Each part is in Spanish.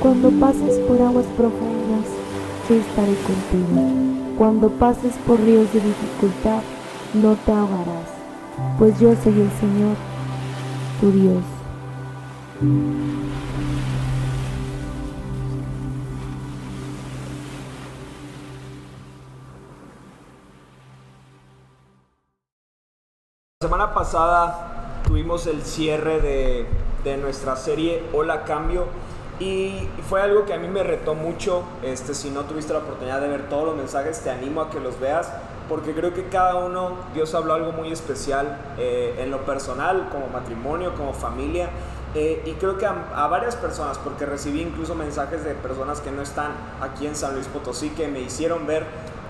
Cuando pases por aguas profundas, yo estaré contigo. Cuando pases por ríos de dificultad, no te ahogarás, pues yo soy el Señor, tu Dios. La semana pasada tuvimos el cierre de, de nuestra serie Hola Cambio y fue algo que a mí me retó mucho. Este, si no tuviste la oportunidad de ver todos los mensajes, te animo a que los veas porque creo que cada uno, Dios habló algo muy especial eh, en lo personal, como matrimonio, como familia. Eh, y creo que a, a, varias personas, porque recibí incluso mensajes de personas que no están aquí en San Luis Potosí, que me hicieron ver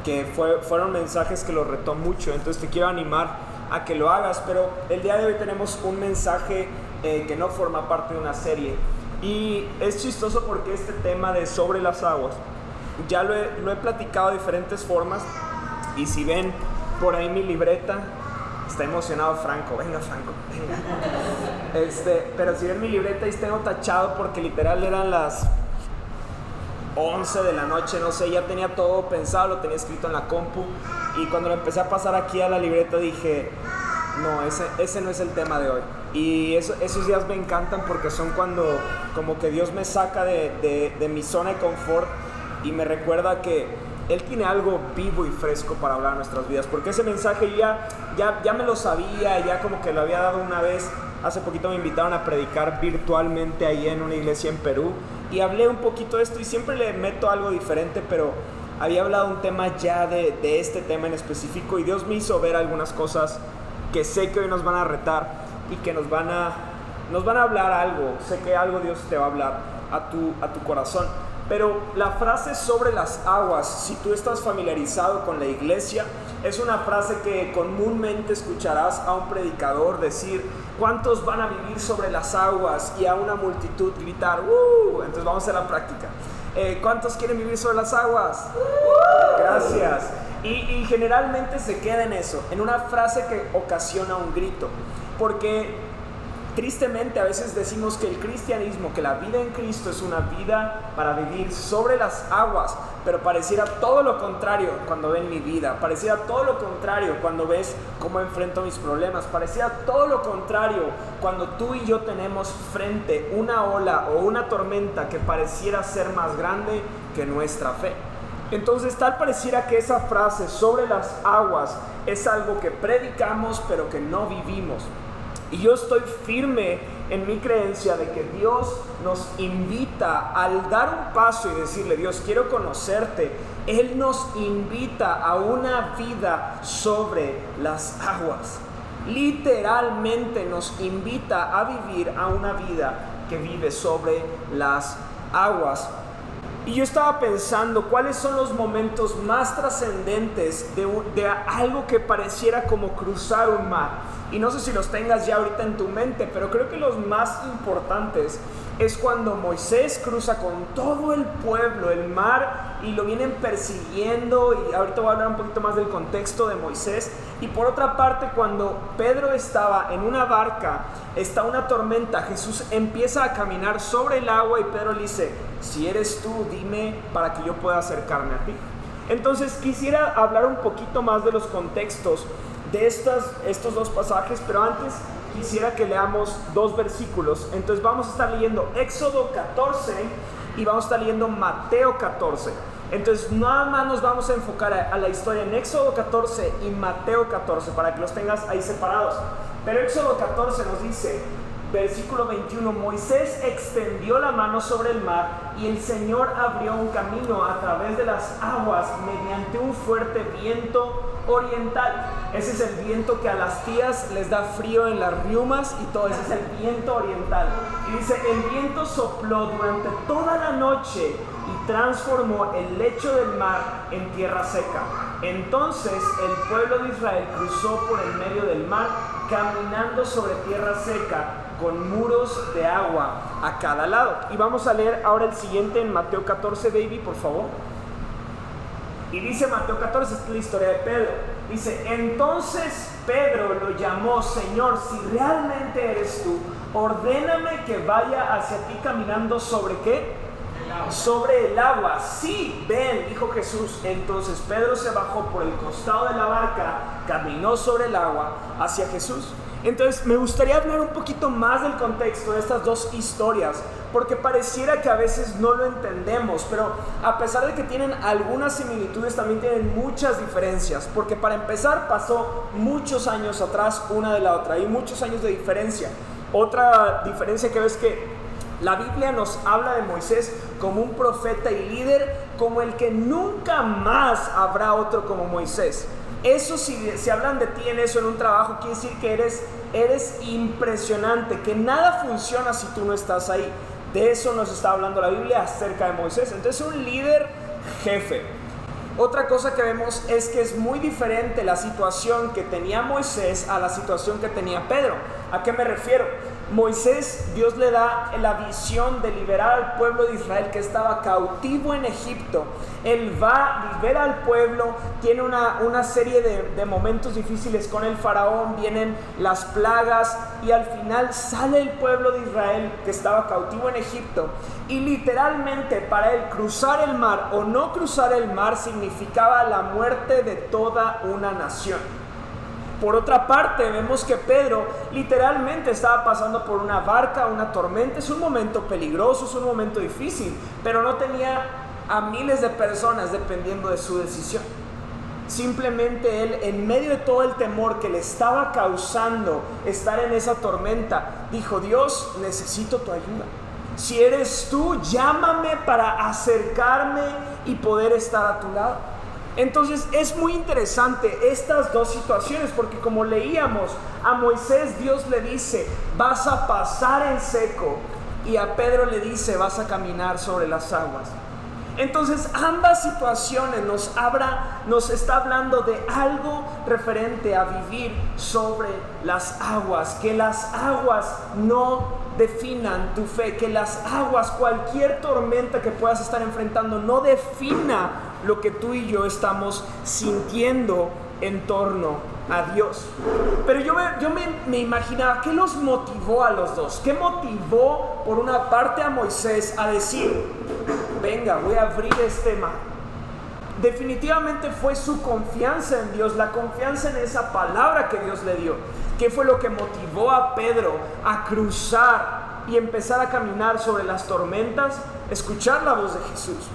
que fue, fueron mensajes que los retó mucho. Entonces te quiero animar a que lo hagas, pero el día de hoy tenemos un mensaje eh, que no forma parte de una serie. Y es chistoso porque este tema de sobre las aguas, ya lo he, platicado de diferentes formas. Y si ven por ahí mi libreta, está emocionado Franco, venga Franco, venga. Este, pero si ven mi libreta, ahí tengo tachado porque literal eran las 11 de la noche, no sé, ya tenía todo pensado, lo tenía escrito en la compu. Y cuando lo empecé a pasar aquí a la libreta dije, no, ese, ese no es el tema de hoy. Y eso, esos días me encantan porque son cuando como que Dios me saca de, de, mi zona de confort y me recuerda que Él tiene algo vivo y fresco para hablar a nuestras vidas. Porque ese mensaje ya, ya, ya me lo sabía, ya como que lo había dado una vez. Hace poquito me invitaron a predicar virtualmente ahí en una iglesia en Perú y hablé un poquito de esto y siempre le meto algo diferente, pero había hablado un tema ya de, de, este tema en específico y Dios me hizo ver algunas cosas que sé que hoy nos van a retar y que nos van a, nos van a hablar algo, sé que algo Dios te va a hablar a tu, a tu corazón. Pero la frase sobre las aguas, si tú estás familiarizado con la iglesia, es una frase que comúnmente escucharás a un predicador decir, ¿cuántos van a vivir sobre las aguas? Y a una multitud gritar, ¡Uh! Entonces vamos a la práctica. Eh, ¿Cuántos quieren vivir sobre las aguas? Gracias. Y, generalmente se queda en eso, en una frase que ocasiona un grito. Porque tristemente a veces decimos que el cristianismo, que la vida en Cristo es una vida para vivir sobre las aguas, pero pareciera todo lo contrario cuando ven mi vida, pareciera todo lo contrario cuando ves cómo enfrento mis problemas, pareciera todo lo contrario cuando tú y yo tenemos frente una ola o una tormenta que pareciera ser más grande que nuestra fe. Entonces tal pareciera que esa frase sobre las aguas es algo que predicamos pero que no vivimos. Y yo estoy firme en mi creencia de que Dios nos invita al dar un paso y decirle, Dios, quiero conocerte. Él nos invita a una vida sobre las aguas. Literalmente nos invita a vivir a una vida que vive sobre las aguas. Y yo estaba pensando cuáles son los momentos más trascendentes de, algo que pareciera como cruzar un mar. Y no sé si los tengas ya ahorita en tu mente, pero creo que los más importantes es cuando Moisés cruza con todo el pueblo el mar y lo vienen persiguiendo. Y ahorita voy a hablar un poquito más del contexto de Moisés. Y por otra parte, cuando Pedro estaba en una barca, está una tormenta, Jesús empieza a caminar sobre el agua y Pedro le dice, si eres tú, dime para que yo pueda acercarme a ti. Entonces quisiera hablar un poquito más de los contextos de estas, estos dos pasajes, pero antes quisiera que leamos dos versículos. Entonces vamos a estar leyendo Éxodo 14 y vamos a estar leyendo Mateo 14. Entonces nada más nos vamos a enfocar a, la historia en Éxodo 14 y Mateo 14 para que los tengas ahí separados. Pero Éxodo 14 nos dice, versículo 21, Moisés extendió la mano sobre el mar y el Señor abrió un camino a través de las aguas mediante un fuerte viento oriental. Ese es el viento que a las tías les da frío en las riumas y todo ese es el viento oriental. Y dice, el viento sopló durante toda la noche y transformó el lecho del mar en tierra seca. Entonces el pueblo de Israel cruzó por el medio del mar caminando sobre tierra seca con muros de agua a cada lado. Y vamos a leer ahora el siguiente en Mateo 14, baby, por favor. Y dice Mateo 14, esta es la historia de Pedro. Dice, entonces Pedro lo llamó, Señor, si realmente eres tú, ordéname que vaya hacia ti caminando sobre qué? sobre el agua. Sí, ven, dijo Jesús. Entonces Pedro se bajó por el costado de la barca, caminó sobre el agua hacia Jesús. Entonces me gustaría hablar un poquito más del contexto de estas dos historias, porque pareciera que a veces no lo entendemos, pero a pesar de que tienen algunas similitudes, también tienen muchas diferencias, porque para empezar pasó muchos años atrás una de la otra, hay muchos años de diferencia. Otra diferencia que ves que la Biblia nos habla de Moisés como un profeta y líder, como el que nunca más habrá otro como Moisés. Eso si, hablan de ti en eso, en un trabajo, quiere decir que eres, eres impresionante, que nada funciona si tú no estás ahí. De eso nos está hablando la Biblia acerca de Moisés. Entonces un líder jefe. Otra cosa que vemos es que es muy diferente la situación que tenía Moisés a la situación que tenía Pedro. ¿A qué me refiero? Moisés, Dios le da la visión de liberar al pueblo de Israel que estaba cautivo en Egipto. Él va, libera al pueblo, tiene una, una serie de, de, momentos difíciles con el faraón, vienen las plagas y al final sale el pueblo de Israel que estaba cautivo en Egipto. Y literalmente para él cruzar el mar o no cruzar el mar significaba la muerte de toda una nación. Por otra parte, vemos que Pedro literalmente estaba pasando por una barca, una tormenta. Es un momento peligroso, es un momento difícil, pero no tenía a miles de personas dependiendo de su decisión. Simplemente él, en medio de todo el temor que le estaba causando estar en esa tormenta, dijo, Dios, necesito tu ayuda. Si eres tú, llámame para acercarme y poder estar a tu lado. Entonces es muy interesante estas dos situaciones porque como leíamos, a Moisés Dios le dice, vas a pasar en seco y a Pedro le dice, vas a caminar sobre las aguas. Entonces ambas situaciones nos, nos está hablando de algo referente a vivir sobre las aguas, que las aguas no definan tu fe, que las aguas, cualquier tormenta que puedas estar enfrentando, no defina lo que tú y yo estamos sintiendo en torno a Dios. Pero yo, me, yo me, me, imaginaba, ¿qué los motivó a los dos? ¿Qué motivó por una parte a Moisés a decir, venga, voy a abrir este mar? Definitivamente fue su confianza en Dios, la confianza en esa palabra que Dios le dio. ¿Qué fue lo que motivó a Pedro a cruzar y empezar a caminar sobre las tormentas? Escuchar la voz de Jesús.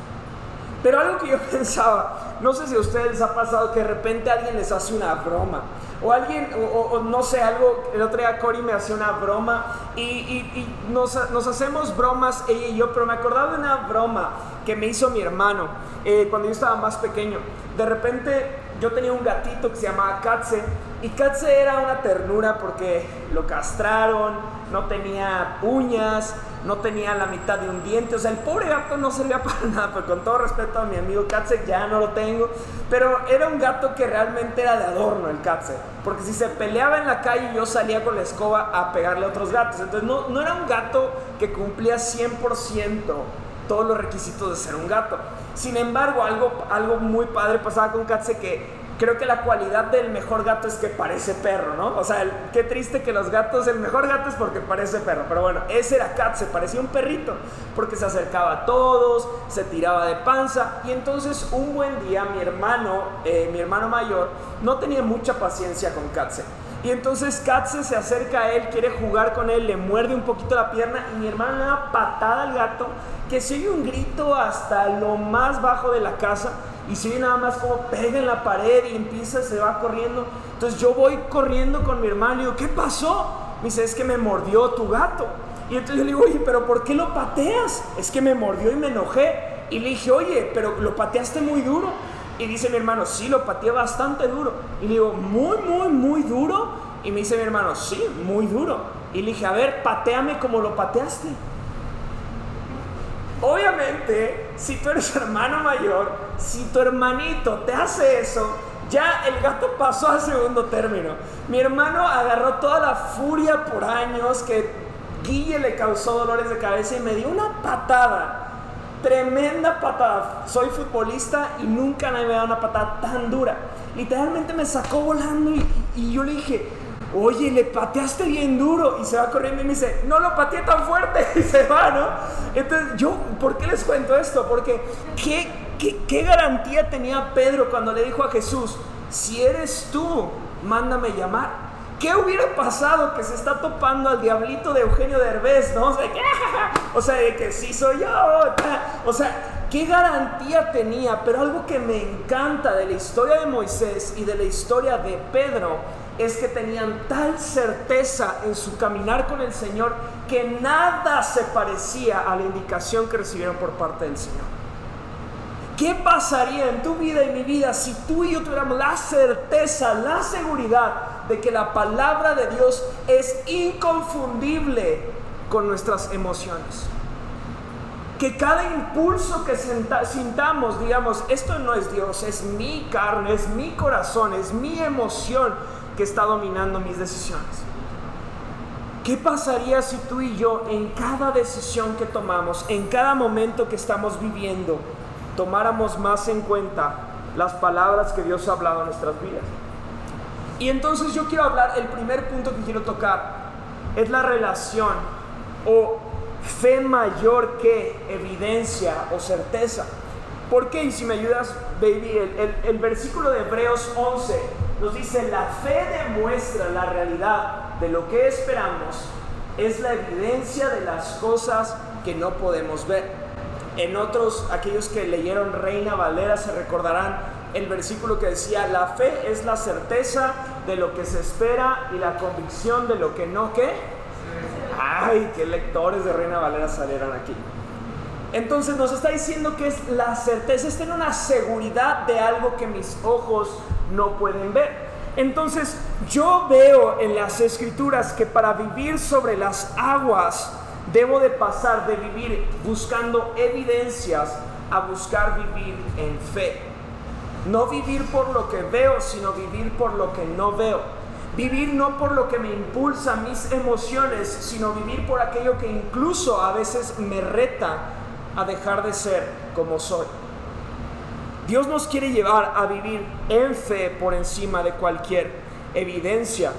Pero algo que yo pensaba, no sé si a ustedes les ha pasado que de repente alguien les hace una broma. O alguien, o, no sé, algo, el otro día Cory me hacía una broma y, nos, hacemos bromas ella y yo, pero me acordaba de una broma que me hizo mi hermano eh, cuando yo estaba más pequeño. De repente yo tenía un gatito que se llamaba Katze y Katze era una ternura porque lo castraron, no tenía uñas, no tenía la mitad de un diente, o sea, el pobre gato no servía para nada, pero con todo respeto a mi amigo Katze, ya no lo tengo, pero era un gato que realmente era de adorno el Katze, porque si se peleaba en la calle yo salía con la escoba a pegarle a otros gatos, entonces no, no era un gato que cumplía 100% todos los requisitos de ser un gato. Sin embargo, algo, algo muy padre pasaba con Katze que creo que la cualidad del mejor gato es que parece perro, ¿no? O sea, qué triste que los gatos, el mejor gato es porque parece perro, pero bueno, ese era Cat, se parecía un perrito, porque se acercaba a todos, se tiraba de panza, y entonces un buen día mi hermano, eh, mi hermano mayor, no tenía mucha paciencia con Katze. Y entonces Katze se acerca a él, quiere jugar con él, le muerde un poquito la pierna y mi hermano le da patada al gato que se oye un grito hasta lo más bajo de la casa y se oye nada más como pega en la pared y empieza, se va corriendo. Entonces yo voy corriendo con mi hermano y digo, ¿qué pasó? Me dice, es que me mordió tu gato. Y entonces yo le digo, oye, pero ¿por qué lo pateas? Es que me mordió y me enojé. Y le dije, oye, pero lo pateaste muy duro. Y dice mi hermano, sí, lo pateé bastante duro. Y le digo, muy, muy, muy duro. Y me dice mi hermano, sí, muy duro. Y le dije, a ver, pateame como lo pateaste. Obviamente, si tú eres hermano mayor, si tu hermanito te hace eso, ya el gato pasó al segundo término. Mi hermano agarró toda la furia por años que Guille le causó dolores de cabeza y me dio una patada. Tremenda patada. Soy futbolista y nunca me había dado una patada tan dura. Literalmente me sacó volando y, y yo le dije, oye, le pateaste bien duro y se va corriendo y me dice, no lo pateé tan fuerte y se va, ¿no? Entonces yo, ¿por qué les cuento esto? Porque ¿qué, qué, garantía tenía Pedro cuando le dijo a Jesús, si eres tú, mándame llamar? ¿Qué hubiera pasado que se está topando al diablito de Eugenio Derbez, no? O sea, o sea, de que sí soy yo. O sea, ¿qué garantía tenía? Pero algo que me encanta de la historia de Moisés y de la historia de Pedro es que tenían tal certeza en su caminar con el Señor que nada se parecía a la indicación que recibieron por parte del Señor. ¿Qué pasaría en tu vida y mi vida si tú y yo tuviéramos la certeza, la seguridad de que la palabra de Dios es inconfundible con nuestras emociones? Que cada impulso que sintamos, digamos, esto no es Dios, es mi carne, es mi corazón, es mi emoción que está dominando mis decisiones. ¿Qué pasaría si tú y yo en cada decisión que tomamos, en cada momento que estamos viviendo, tomáramos más en cuenta las palabras que Dios ha hablado en nuestras vidas? Y entonces yo quiero hablar, el primer punto que quiero tocar es la relación o fe mayor que evidencia o certeza. ¿Por qué? Y si me ayudas, baby, el, el versículo de Hebreos 11 nos dice, la fe demuestra la realidad de lo que esperamos, es la evidencia de las cosas que no podemos ver. En otros, aquellos que leyeron Reina Valera se recordarán el versículo que decía, la fe es la certeza de lo que se espera y la convicción de lo que no, ¿qué? Ay, qué lectores de Reina Valera salieron aquí. Entonces nos está diciendo que es la certeza, es tener una seguridad de algo que mis ojos no pueden ver. Entonces yo veo en las escrituras que para vivir sobre las aguas debo de pasar de vivir buscando evidencias a buscar vivir en fe. No vivir por lo que veo, sino vivir por lo que no veo. Vivir no por lo que me impulsa mis emociones, sino vivir por aquello que incluso a veces me reta a dejar de ser como soy. Dios nos quiere llevar a vivir en fe por encima de cualquier evidencia.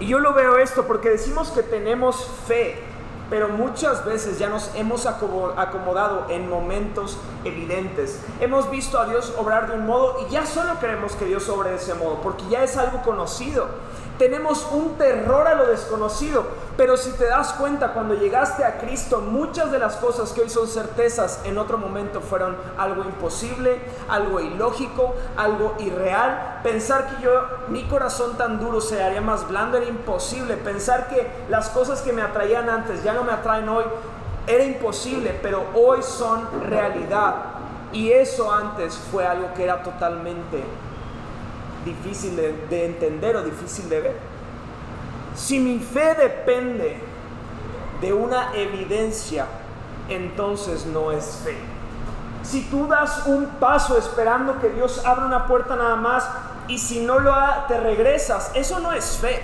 Y yo lo veo esto porque decimos que tenemos fe, pero muchas veces ya nos hemos acomodado en momentos evidentes. Hemos visto a Dios obrar de un modo y ya solo queremos que Dios obre de ese modo, porque ya es algo conocido. Tenemos un terror a lo desconocido, pero si te das cuenta, cuando llegaste a Cristo, muchas de las cosas que hoy son certezas en otro momento fueron algo imposible, algo ilógico, algo irreal. Pensar que yo, mi corazón tan duro se haría más blando era imposible. Pensar que las cosas que me atraían antes ya no me atraen hoy era imposible, pero hoy son realidad. Y eso antes fue algo que era totalmente difícil de, entender o difícil de ver. Si mi fe depende de una evidencia, entonces no es fe. Si tú das un paso esperando que Dios abra una puerta nada más y si no lo ha, te regresas, eso no es fe.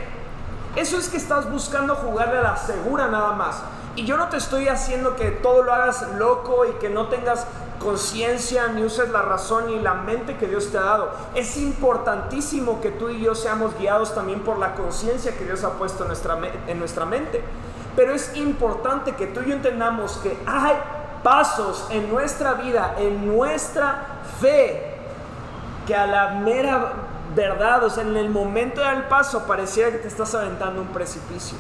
Eso es que estás buscando jugarle a la segura nada más. Y yo no te estoy haciendo que todo lo hagas loco y que no tengas conciencia, ni uses la razón ni la mente que Dios te ha dado. Es importantísimo que tú y yo seamos guiados también por la conciencia que Dios ha puesto en nuestra, en nuestra mente. Pero es importante que tú y yo entendamos que hay pasos en nuestra vida, en nuestra fe, que a la mera verdad, o sea, en el momento del paso pareciera que te estás aventando un precipicio.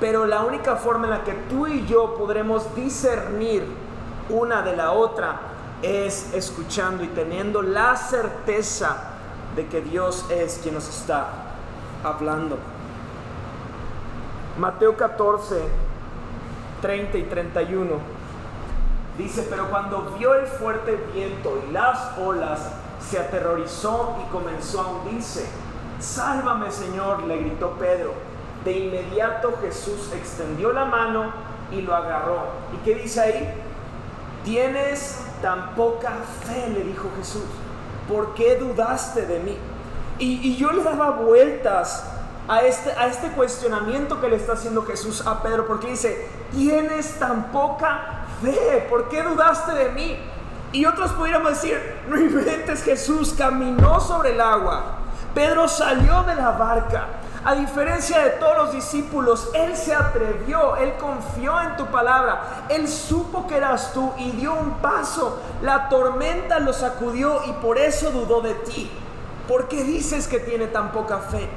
Pero la única forma en la que tú y yo podremos discernir una de la otra es escuchando y teniendo la certeza de que Dios es quien nos está hablando. Mateo 14, 30 y 31 dice, pero cuando vio el fuerte viento y las olas, se aterrorizó y comenzó a hundirse. Sálvame Señor, le gritó Pedro. De inmediato Jesús extendió la mano y lo agarró. ¿Y qué dice ahí? Tienes tan poca fe, le dijo Jesús. ¿Por qué dudaste de mí? Y, yo le daba vueltas a este, a este cuestionamiento que le está haciendo Jesús a Pedro, porque dice, tienes tan poca fe, ¿por qué dudaste de mí? Y otros pudiéramos decir, no inventes, Jesús caminó sobre el agua, Pedro salió de la barca, A diferencia de todos los discípulos, Él se atrevió, Él confió en tu palabra, Él supo que eras tú y dio un paso. La tormenta lo sacudió y por eso dudó de ti. ¿Por qué dices que tiene tan poca fe?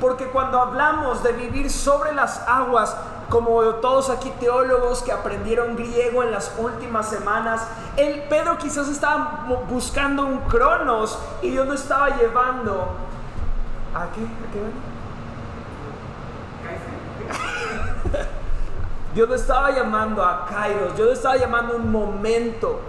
Porque cuando hablamos de vivir sobre las aguas, como todos aquí teólogos que aprendieron griego en las últimas semanas, el Pedro quizás estaba buscando un cronos y Dios lo estaba llevando. ¿A qué? ¿A qué Dios lo estaba llamando a Kairos, Dios lo estaba llamando un momento.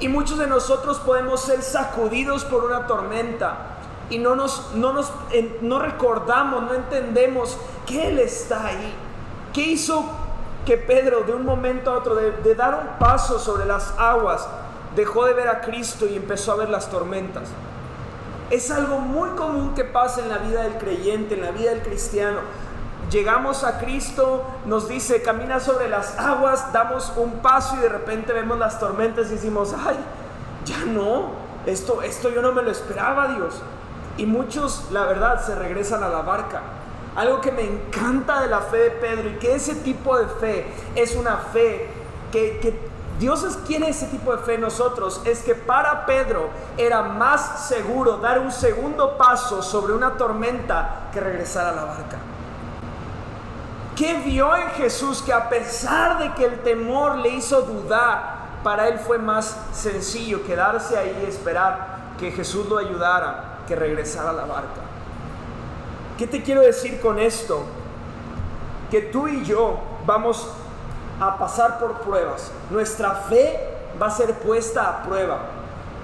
Y muchos de nosotros podemos ser sacudidos por una tormenta y no nos, no nos no recordamos, no entendemos que Él está ahí. ¿Qué hizo que Pedro de un momento a otro, de, dar un paso sobre las aguas, dejó de ver a Cristo y empezó a ver las tormentas? Es algo muy común que pasa en la vida del creyente, en la vida del cristiano. Llegamos a Cristo, nos dice, camina sobre las aguas, damos un paso y de repente vemos las tormentas y decimos, ay, ya no, esto, esto yo no me lo esperaba, Dios. Y muchos, la verdad, se regresan a la barca. Algo que me encanta de la fe de Pedro y que ese tipo de fe es una fe que, Dios quiere ese tipo de fe en nosotros, es que para Pedro era más seguro dar un segundo paso sobre una tormenta que regresar a la barca. ¿Qué vio en Jesús que a pesar de que el temor le hizo dudar, para él fue más sencillo quedarse ahí y esperar que Jesús lo ayudara que regresar a la barca. ¿Qué te quiero decir con esto? Que tú y yo vamos a pasar por pruebas. Nuestra fe va a ser puesta a prueba.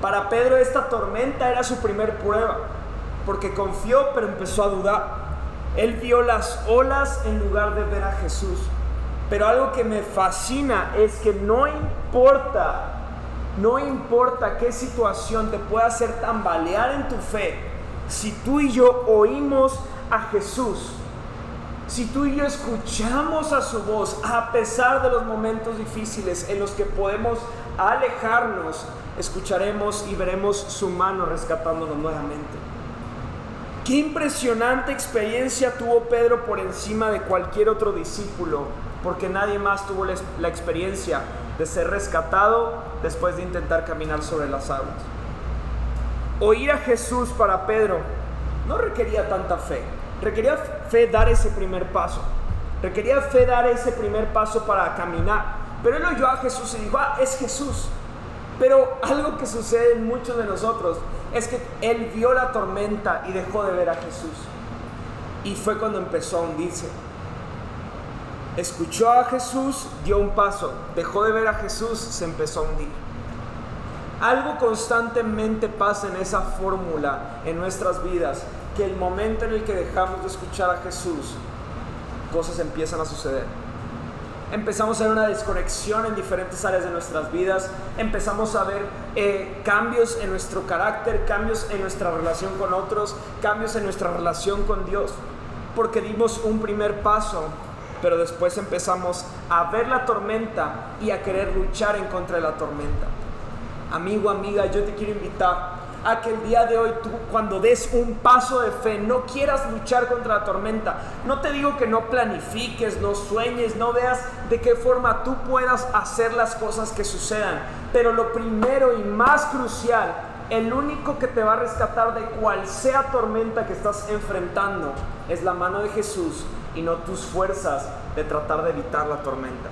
Para Pedro esta tormenta era su primer prueba, porque confió pero empezó a dudar. Él vio las olas en lugar de ver a Jesús. Pero algo que me fascina es que no importa no importa qué situación te pueda hacer tambalear en tu fe, si tú y yo oímos a Jesús, si tú y yo escuchamos a su voz, a pesar de los momentos difíciles en los que podemos alejarnos, escucharemos y veremos su mano rescatándonos nuevamente. Qué impresionante experiencia tuvo Pedro por encima de cualquier otro discípulo, porque nadie más tuvo la, experiencia de ser rescatado después de intentar caminar sobre las aguas. Oír a Jesús para Pedro no requería tanta fe, requería fe dar ese primer paso, requería fe dar ese primer paso para caminar. Pero él oyó a Jesús y dijo, ah, es Jesús. Pero algo que sucede en muchos de nosotros es que él vio la tormenta y dejó de ver a Jesús. Y fue cuando empezó a hundirse. Escuchó a Jesús, dio un paso, dejó de ver a Jesús, se empezó a hundir. Algo constantemente pasa en esa fórmula en nuestras vidas, que el momento en el que dejamos de escuchar a Jesús, cosas empiezan a suceder. Empezamos a ver una desconexión en diferentes áreas de nuestras vidas, empezamos a ver eh, cambios en nuestro carácter, cambios en nuestra relación con otros, cambios en nuestra relación con Dios, porque dimos un primer paso pero después empezamos a ver la tormenta y a querer luchar en contra de la tormenta. Amigo, amiga, yo te quiero invitar a que el día de hoy tú cuando des un paso de fe no quieras luchar contra la tormenta. No te digo que no planifiques, no sueñes, no veas de qué forma tú puedas hacer las cosas que sucedan. Pero lo primero y más crucial, el único que te va a rescatar de cual sea tormenta que estás enfrentando es la mano de Jesús y no tus fuerzas de tratar de evitar la tormenta.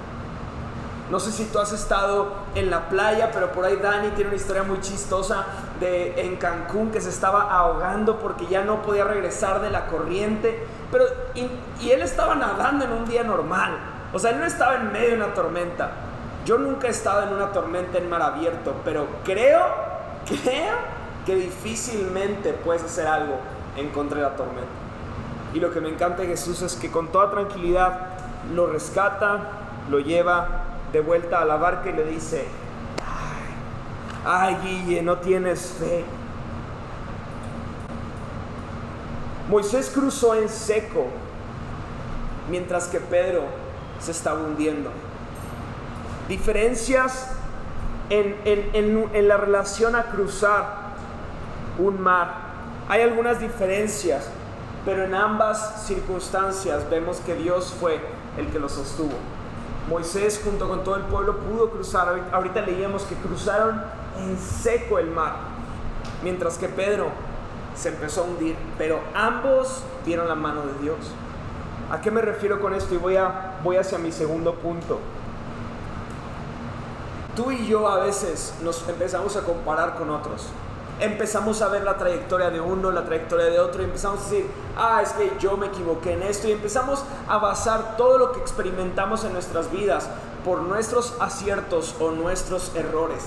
No sé si tú has estado en la playa, pero por ahí Dani tiene una historia muy chistosa de en Cancún que se estaba ahogando porque ya no podía regresar de la corriente. Pero, y, y él estaba nadando en un día normal. O sea, él no estaba en medio de una tormenta. Yo nunca he estado en una tormenta en mar abierto, pero creo, creo que difícilmente puedes hacer algo en contra de la tormenta. Y lo que me encanta de Jesús es que con toda tranquilidad lo rescata, lo lleva de vuelta a la barca y le dice, ay, Guille, no tienes fe. Moisés cruzó en seco mientras que Pedro se estaba hundiendo. Diferencias en, en la relación a cruzar un mar. Hay algunas diferencias pero en ambas circunstancias vemos que Dios fue el que lo sostuvo. Moisés junto con todo el pueblo pudo cruzar, ahorita leíamos que cruzaron en seco el mar, mientras que Pedro se empezó a hundir, pero ambos vieron la mano de Dios. ¿A qué me refiero con esto? Y voy, a, voy hacia mi segundo punto. Tú y yo a veces nos empezamos a comparar con otros. Empezamos a ver la trayectoria de uno, la trayectoria de otro y empezamos a decir, ah, es que yo me equivoqué en esto y empezamos a basar todo lo que experimentamos en nuestras vidas por nuestros aciertos o nuestros errores.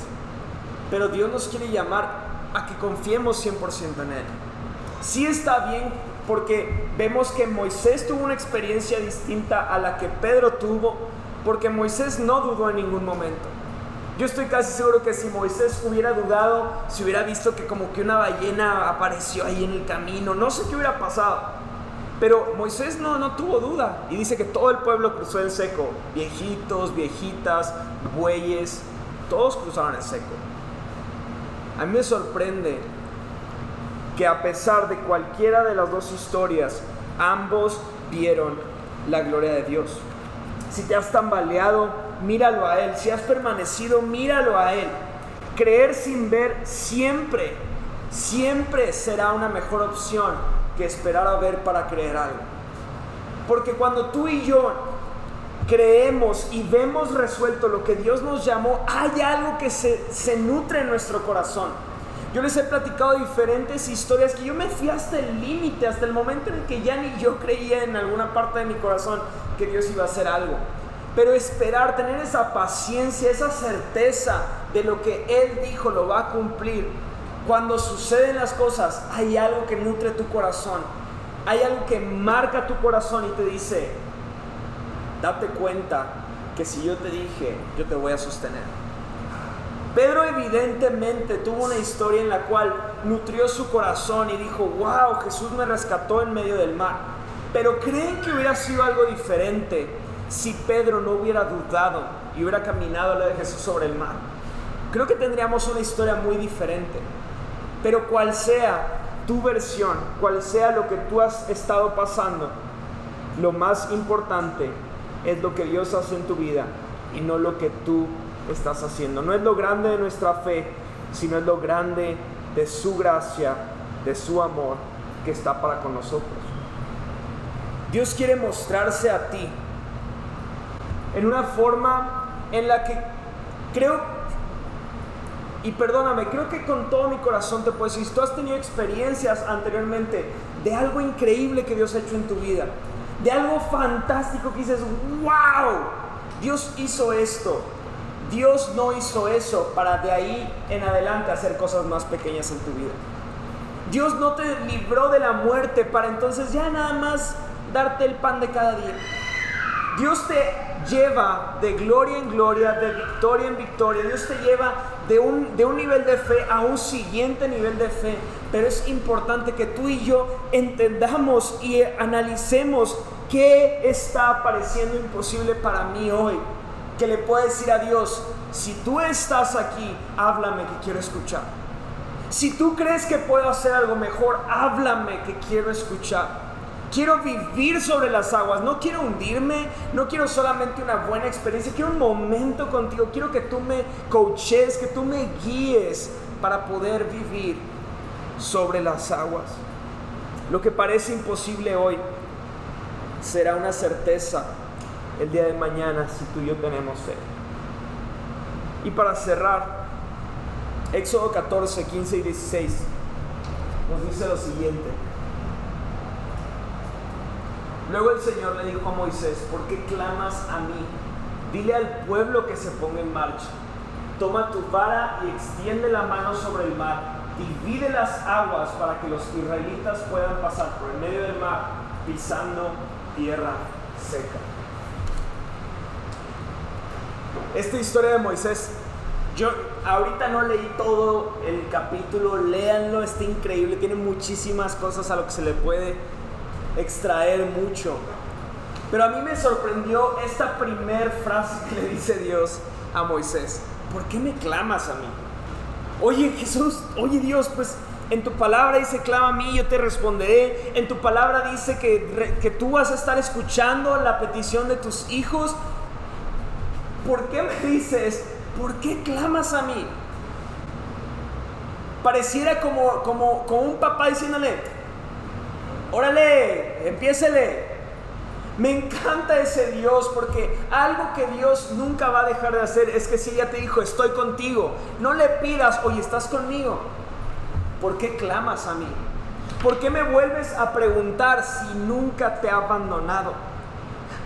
Pero Dios nos quiere llamar a que confiemos 100% en Él. Sí está bien porque vemos que Moisés tuvo una experiencia distinta a la que Pedro tuvo, porque Moisés no dudó en ningún momento. Yo estoy casi seguro que si Moisés hubiera dudado, si hubiera visto que como que una ballena apareció ahí en el camino, no sé qué hubiera pasado. Pero Moisés no, no tuvo duda y dice que todo el pueblo cruzó el seco, viejitos, viejitas, bueyes, todos cruzaron el seco. A mí me sorprende que a pesar de cualquiera de las dos historias, ambos vieron la gloria de Dios. Si te has tambaleado, míralo a Él. Si has permanecido, míralo a Él. Creer sin ver siempre, siempre será una mejor opción que esperar a ver para creer algo. Porque cuando tú y yo creemos y vemos resuelto lo que Dios nos llamó, hay algo que se, se nutre en nuestro corazón. Yo les he platicado diferentes historias que yo me fui hasta el límite, hasta el momento en el que ya ni yo creía en alguna parte de mi corazón que Dios iba a hacer algo. Pero esperar, tener esa paciencia, esa certeza de lo que Él dijo lo va a cumplir. Cuando suceden las cosas, hay algo que nutre tu corazón. Hay algo que marca tu corazón y te dice, date cuenta que si yo te dije, yo te voy a sostener. Pedro evidentemente tuvo una historia en la cual nutrió su corazón y dijo, wow, Jesús me rescató en medio del mar. Pero creen que hubiera sido algo diferente si Pedro no hubiera dudado y hubiera caminado a la de Jesús sobre el mar. Creo que tendríamos una historia muy diferente. Pero cual sea tu versión, cual sea lo que tú has estado pasando, lo más importante es lo que Dios hace en tu vida y no lo que tú estás haciendo. No es lo grande de nuestra fe, sino es lo grande de su gracia, de su amor que está para con nosotros. Dios quiere mostrarse a ti en una forma en la que creo, y perdóname, creo que con todo mi corazón te puedo decir, tú has tenido experiencias anteriormente de algo increíble que Dios ha hecho en tu vida, de algo fantástico que dices, wow, Dios hizo esto. Dios no hizo eso para de ahí en adelante hacer cosas más pequeñas en tu vida. Dios no te libró de la muerte para entonces ya nada más darte el pan de cada día. Dios te lleva de gloria en gloria, de victoria en victoria. Dios te lleva de un, de un nivel de fe a un siguiente nivel de fe. Pero es importante que tú y yo entendamos y analicemos qué está pareciendo imposible para mí hoy. Que le pueda decir a Dios, si tú estás aquí, háblame que quiero escuchar. Si tú crees que puedo hacer algo mejor, háblame que quiero escuchar. Quiero vivir sobre las aguas, no quiero hundirme, no quiero solamente una buena experiencia, quiero un momento contigo, quiero que tú me coaches, que tú me guíes para poder vivir sobre las aguas. Lo que parece imposible hoy será una certeza el día de mañana si tú y yo tenemos fe. Y para cerrar, Éxodo 14, 15 y 16 nos dice lo siguiente. Luego el Señor le dijo a Moisés, ¿por qué clamas a mí? Dile al pueblo que se ponga en marcha. Toma tu vara y extiende la mano sobre el mar. Divide las aguas para que los israelitas puedan pasar por el medio del mar pisando tierra seca. Esta historia de Moisés, yo ahorita no leí todo el capítulo, léanlo, está increíble, tiene muchísimas cosas a lo que se le puede extraer mucho. Pero a mí me sorprendió esta primer frase que le dice Dios a Moisés. ¿Por qué me clamas a mí? Oye Jesús, oye Dios, pues En tu palabra dice, clama a mí, yo te responderé. En tu palabra dice que, que tú vas a estar escuchando la petición de tus hijos. ¿Por qué me dices, por qué clamas a mí? Pareciera como, como, como un papá diciéndole, órale, empiésele. Me encanta ese Dios porque algo que Dios nunca va a dejar de hacer es que si ella te dijo, estoy contigo, no le pidas, oye, estás conmigo. ¿Por qué clamas a mí? ¿Por qué me vuelves a preguntar si nunca te ha abandonado?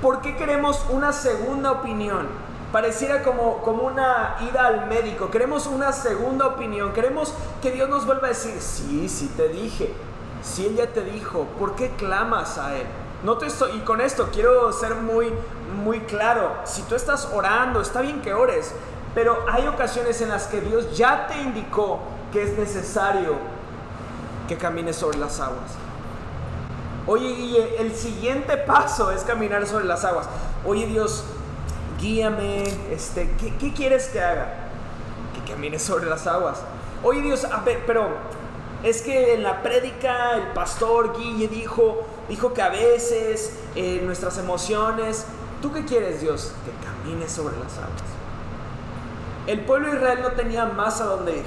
¿Por qué queremos una segunda opinión? Pareciera como, como una ida al médico. Queremos una segunda opinión. Queremos que Dios nos vuelva a decir, sí, sí te dije. Si ella te dijo, ¿por qué clamas a Él? No te estoy, y con esto quiero ser muy, muy claro. Si tú estás orando, está bien que ores, pero hay ocasiones en las que Dios ya te indicó que es necesario que camines sobre las aguas. Oye, y el siguiente paso es caminar sobre las aguas. Oye, Dios, guíame, este, ¿qué, ¿qué, quieres que haga? Que camine sobre las aguas. Oye, Dios, a ver, pero es que en la prédica el pastor Guille dijo, dijo que a veces eh, nuestras emociones, ¿tú qué quieres Dios? Que camine sobre las aguas. El pueblo de Israel no tenía más a dónde ir.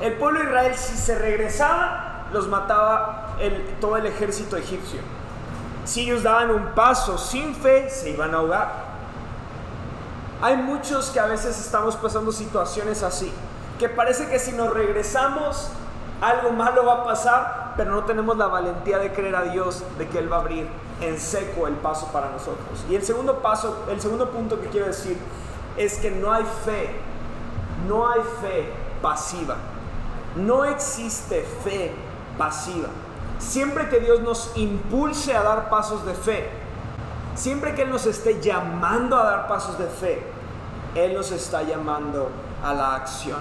El pueblo de Israel si se regresaba, los mataba todo el ejército egipcio. Si ellos daban un paso sin fe, se iban a ahogar. Hay muchos que a veces estamos pasando situaciones así, que parece que si nos regresamos algo malo va a pasar, pero no tenemos la valentía de creer a Dios de que Él va a abrir en seco el paso para nosotros. Y el segundo paso, el segundo punto que quiero decir es que no hay fe, no hay fe pasiva. No existe fe pasiva. Siempre que Dios nos impulse a dar pasos de fe, siempre que Él nos esté llamando a dar pasos de fe, Él nos está llamando a la acción.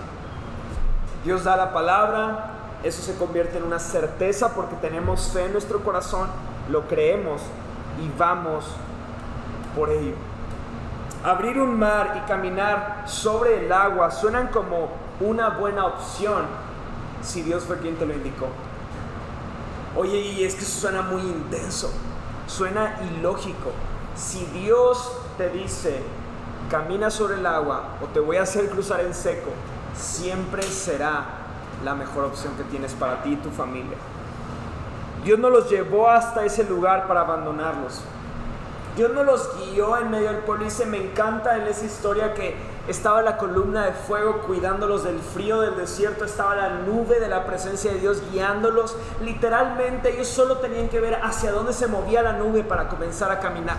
Dios da la palabra, eso se convierte en una certeza porque tenemos fe en nuestro corazón, lo creemos y vamos por ello. Abrir un mar y caminar sobre el agua suenan como una buena opción si Dios fue quien te lo indicó. Oye, y es que eso suena muy intenso, suena ilógico. Si Dios te dice, camina sobre el agua o te voy a hacer cruzar en seco, siempre será la mejor opción que tienes para ti y tu familia. Dios no los llevó hasta ese lugar para abandonarlos. Dios no los guió en medio del pueblo se me encanta en esa historia que estaba la columna de fuego cuidándolos del frío del desierto, estaba la nube de la presencia de Dios guiándolos. Literalmente ellos solo tenían que ver hacia dónde se movía la nube para comenzar a caminar.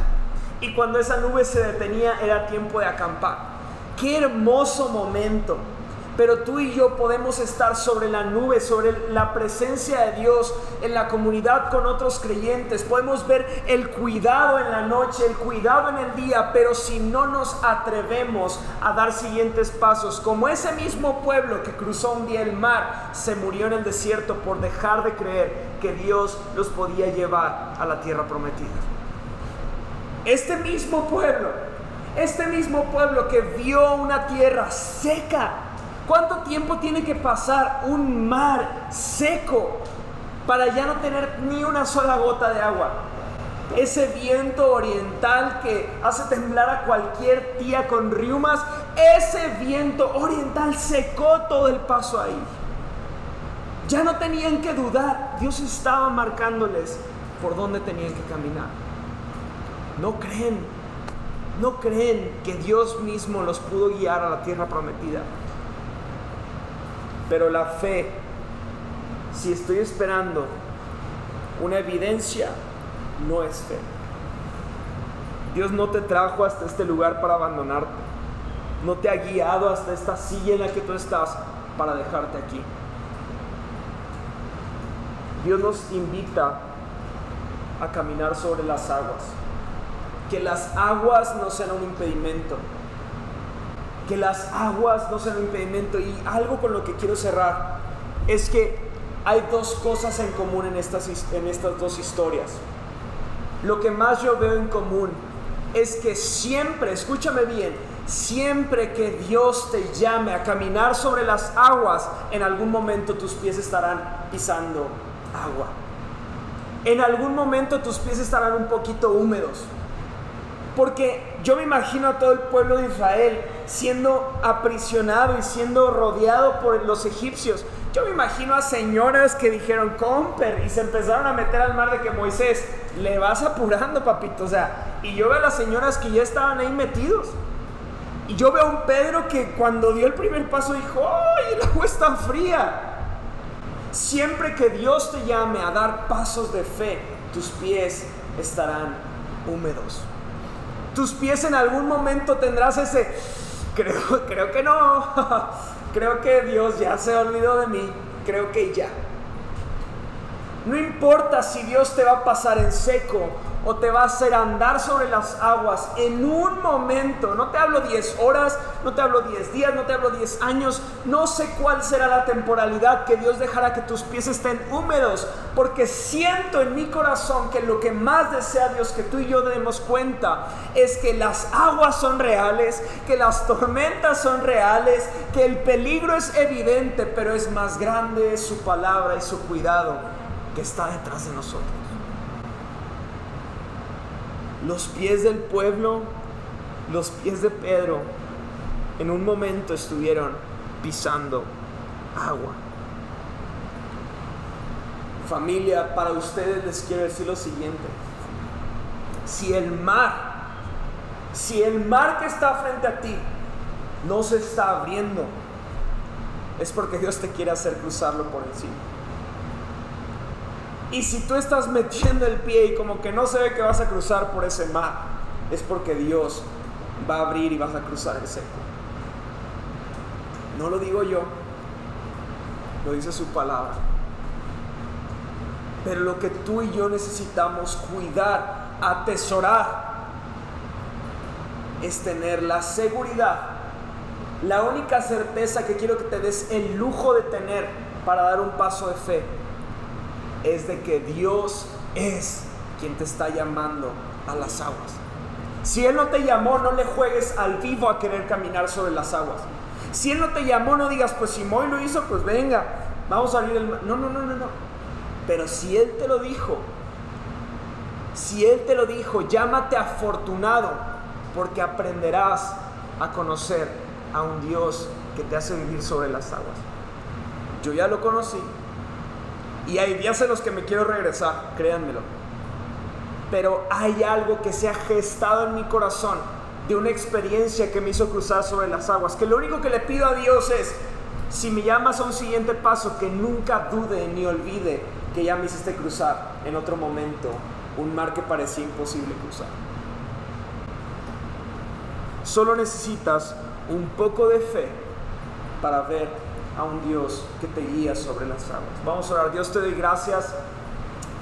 Y cuando esa nube se detenía era tiempo de acampar. Qué hermoso momento pero tú y yo podemos estar sobre la nube, sobre la presencia de Dios en la comunidad con otros creyentes. Podemos ver el cuidado en la noche, el cuidado en el día, pero si no nos atrevemos a dar siguientes pasos, como ese mismo pueblo que cruzó un día el mar, se murió en el desierto por dejar de creer que Dios los podía llevar a la tierra prometida. Este mismo pueblo, este mismo pueblo que vio una tierra seca, ¿Cuánto tiempo tiene que pasar un mar seco para ya no tener ni una sola gota de agua? Ese viento oriental que hace temblar a cualquier tía con riumas, ese viento oriental secó todo el paso ahí. Ya no tenían que dudar, Dios estaba marcándoles por dónde tenían que caminar. No creen, no creen que Dios mismo los pudo guiar a la tierra prometida. Pero la fe, si estoy esperando una evidencia, no es fe. Dios no te trajo hasta este lugar para abandonarte. No te ha guiado hasta esta silla en la que tú estás para dejarte aquí. Dios nos invita a caminar sobre las aguas. Que las aguas no sean un impedimento que las aguas no sean un impedimento. Y algo con lo que quiero cerrar es que hay dos cosas en común en estas, en estas dos historias. Lo que más yo veo en común es que siempre, escúchame bien, Siempre que Dios te llame a caminar sobre las aguas, en algún momento tus pies estarán pisando agua. En algún momento tus pies estarán un poquito húmedos. Porque yo me imagino a todo el pueblo de Israel siendo aprisionado y siendo rodeado por los egipcios. Yo me imagino a señoras que dijeron, comper, y se empezaron a meter al mar de que Moisés, le vas apurando, papito. O sea, y yo veo a las señoras que ya estaban ahí metidos. Y yo veo a un Pedro que cuando dio el primer paso dijo, ¡ay, el agua está fría! Siempre que Dios te llame a dar pasos de fe, tus pies estarán húmedos. Tus pies en algún momento tendrás ese, creo, creo que no, creo que Dios ya se olvidó de mí, creo que ya. No importa si Dios te va a pasar en seco o te va a hacer andar sobre las aguas en un momento. No te hablo 10 horas, no te hablo 10 días, no te hablo 10 años. No sé cuál será la temporalidad que Dios dejará que tus pies estén húmedos, porque siento en mi corazón que lo que más desea Dios que tú y yo demos cuenta es que las aguas son reales, que las tormentas son reales, que el peligro es evidente, pero es más grande su palabra y su cuidado que está detrás de nosotros los pies del pueblo, los pies de Pedro, en un momento estuvieron pisando agua. Familia, para ustedes les quiero decir lo siguiente. Si el mar, si el mar que está frente a ti no se está abriendo, es porque Dios te quiere hacer cruzarlo por encima. Y si tú estás metiendo el pie y como que no se ve que vas a cruzar por ese mar, es porque Dios va a abrir y vas a cruzar el seco. No lo digo yo, lo dice su palabra. Pero lo que tú y yo necesitamos cuidar, atesorar, es tener la seguridad, la única certeza que quiero que te des el lujo de tener para dar un paso de fe es de que Dios es quien te está llamando a las aguas. Si Él no te llamó, no le juegues al vivo a querer caminar sobre las aguas. Si Él no te llamó, no digas, pues si Moy lo hizo, pues venga, vamos a abrir el mar. No, no, no, no, no. Pero si Él te lo dijo, si Él te lo dijo, llámate afortunado, porque aprenderás a conocer a un Dios que te hace vivir sobre las aguas. Yo ya lo conocí, y hay días en los que me quiero regresar, créanmelo. Pero hay algo que se ha gestado en mi corazón de una experiencia que me hizo cruzar sobre las aguas. Que lo único que le pido a Dios es, si me llamas a un siguiente paso, que nunca dude ni olvide que ya me hiciste cruzar en otro momento un mar que parecía imposible cruzar. Solo necesitas un poco de fe para ver a un Dios que te guía sobre las aguas. Vamos a orar. Dios te doy gracias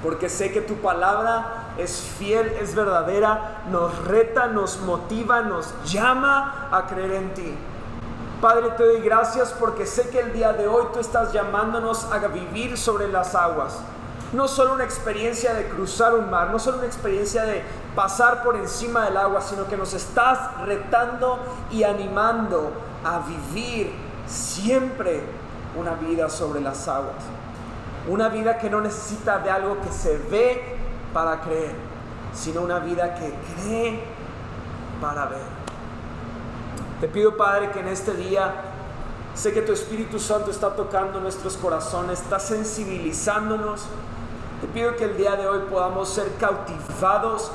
porque sé que tu palabra es fiel, es verdadera, nos reta, nos motiva, nos llama a creer en ti. Padre, te doy gracias porque sé que el día de hoy tú estás llamándonos a vivir sobre las aguas. No solo una experiencia de cruzar un mar, no solo una experiencia de pasar por encima del agua, sino que nos estás retando y animando a vivir siempre una vida sobre las aguas. Una vida que no necesita de algo que se ve para creer, sino una vida que cree para ver. Te pido, Padre, que en este día sé que tu Espíritu Santo está tocando nuestros corazones, está sensibilizándonos. Te pido que el día de hoy podamos ser cautivados,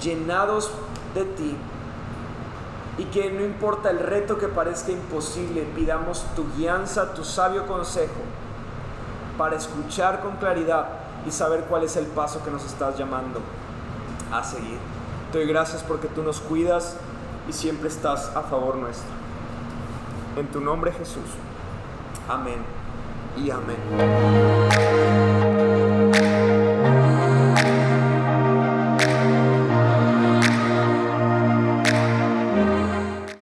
llenados de ti y que no importa el reto que parezca imposible, pidamos tu guianza, tu sabio consejo para escuchar con claridad y saber cuál es el paso que nos estás llamando a seguir. Te doy gracias porque tú nos cuidas y siempre estás a favor nuestro. En tu nombre Jesús. Amén y amén.